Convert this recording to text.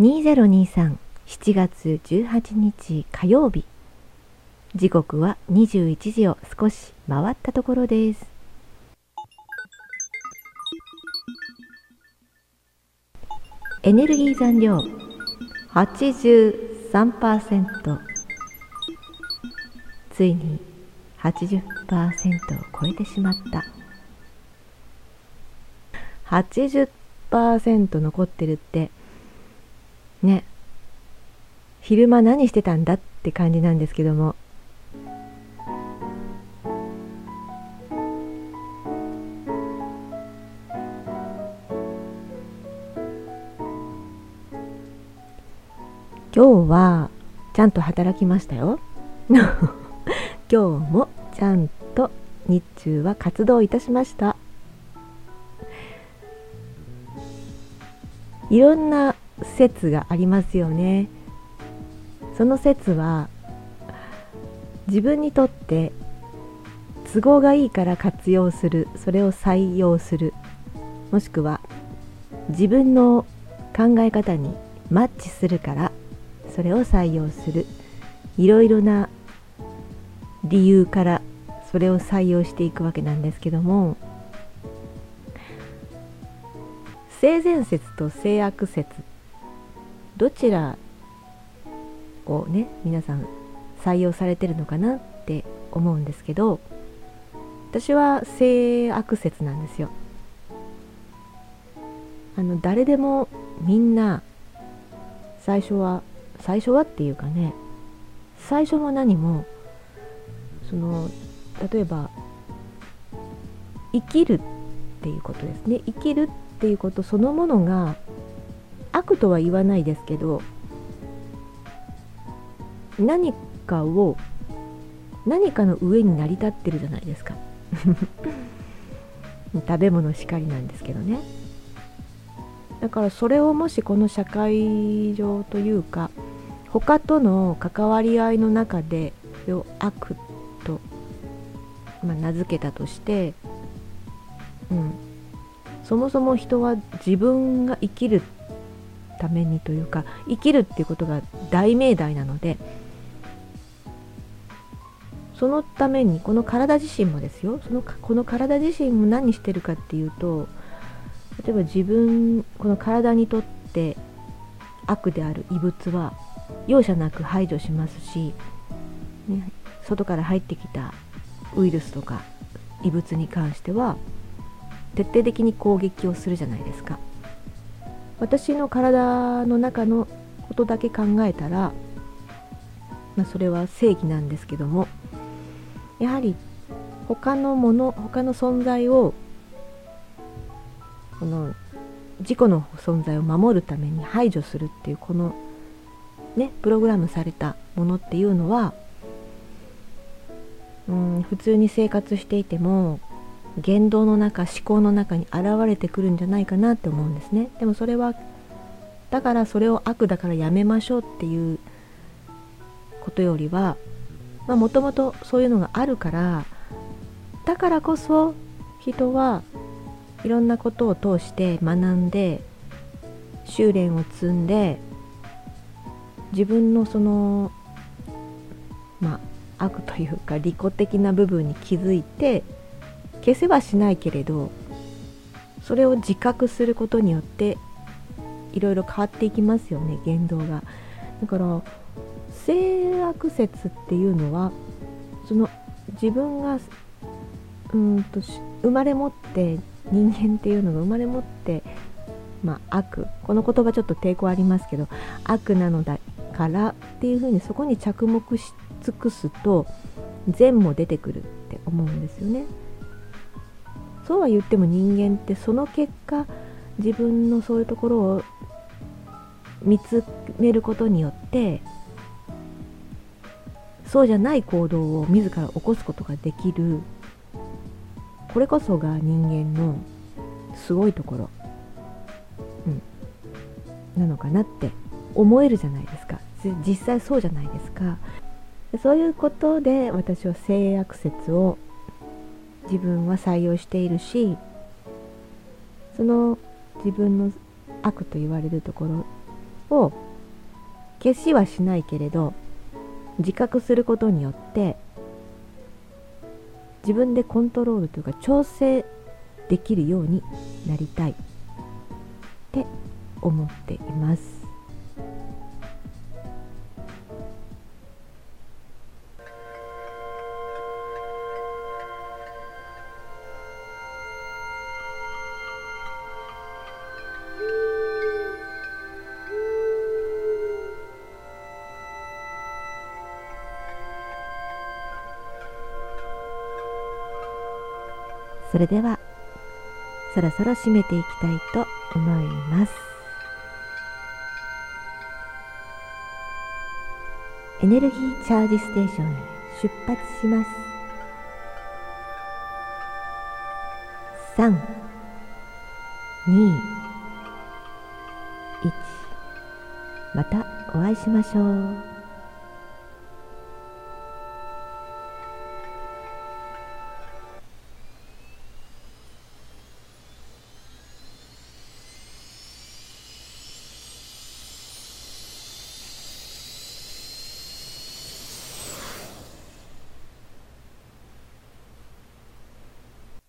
2023 7月18日火曜日。時刻は21時を少し回ったところです。エネルギー残量83%ついに80%を超えてしまった。80%残ってるってね。昼間何してたんだって感じなんですけども。今日はちゃんと働きましたよ。今日もちゃんと日中は活動いたしました。いろんな説がありますよね。その説は自分にとって都合がいいから活用するそれを採用するもしくは自分の考え方にマッチするからそれを採用するいろいろな理由からそれを採用していくわけなんですけども性善説と性悪説どちらをね皆さん採用されてるのかなって思うんですけど私は性悪説なんですよ。あの誰でもみんな最初は最初はっていうかね最初も何もその例えば生きるっていうことですね。生きるっていうことそのものが悪とは言わないですけど何かを何かの上に成り立ってるじゃないですか。食べ物しかりなんですけどね。だからそれをもしこの社会上というか他との関わり合いの中でそれを悪と、まあ、名付けたとして、うん、そもそも人は自分が生きるためにというか生きるっていうことが大命題なのでそのためにこの体自身もですよそのこの体自身も何してるかっていうと例えば自分この体にとって悪である異物は容赦なく排除しますし、ね、外から入ってきたウイルスとか異物に関しては徹底的に攻撃をするじゃないですか。私の体の中のことだけ考えたら、まあ、それは正義なんですけどもやはり他のもの他の存在をこの自己の存在を守るために排除するっていうこのねプログラムされたものっていうのはうん普通に生活していても言動の中思考の中に現れてくるんじゃないかなって思うんですね。でもそれはだからそれを悪だからやめましょうっていうことよりはもともとそういうのがあるからだからこそ人はいろんなことを通して学んで修練を積んで自分のそのまあ悪というか利己的な部分に気づいて消せはしないけれどそれを自覚することによっていろいろ変わっていきますよね言動がだから性悪説っていうのはその自分がうんと生まれ持って人間っていうのが生まれ持ってまあ、悪この言葉ちょっと抵抗ありますけど悪なのだからっていうふうにそこに着目し尽くすと善も出てくるって思うんですよね。そうは言っても人間ってその結果自分のそういうところを見つめることによってそうじゃない行動を自ら起こすことができるこれこそが人間のすごいところ、うん、なのかなって思えるじゃないですか。実際そうじゃないですか。そういうことで私は性悪説を自分は採用しているしその自分の悪と言われるところを消しはしないけれど自覚することによって自分でコントロールというか調整できるようになりたいって思っています。それではそろそろ締めていきたいと思いますエネルギーチャージステーションへ出発します3 2 1またお会いしましょう。